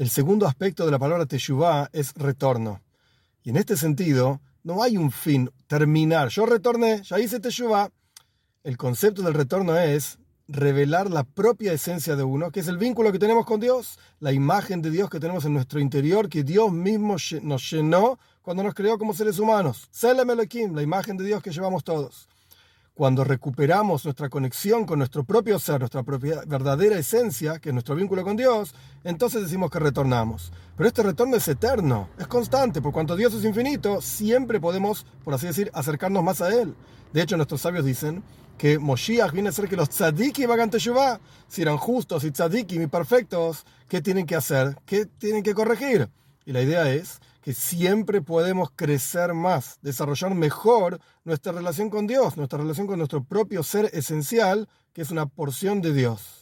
El segundo aspecto de la palabra teshuvah es retorno. Y en este sentido, no hay un fin, terminar. Yo retorné, ya hice teshuvah. El concepto del retorno es revelar la propia esencia de uno, que es el vínculo que tenemos con Dios, la imagen de Dios que tenemos en nuestro interior, que Dios mismo nos llenó cuando nos creó como seres humanos. Selem Elohim, la imagen de Dios que llevamos todos. Cuando recuperamos nuestra conexión con nuestro propio ser, nuestra propia verdadera esencia, que es nuestro vínculo con Dios, entonces decimos que retornamos. Pero este retorno es eterno, es constante, por cuanto Dios es infinito, siempre podemos, por así decir, acercarnos más a Él. De hecho, nuestros sabios dicen que Moshiach viene a ser que los tzadikim hagan teshuvah. Si eran justos y tzadikim y perfectos, ¿qué tienen que hacer? ¿Qué tienen que corregir? Y la idea es que siempre podemos crecer más, desarrollar mejor nuestra relación con Dios, nuestra relación con nuestro propio ser esencial, que es una porción de Dios.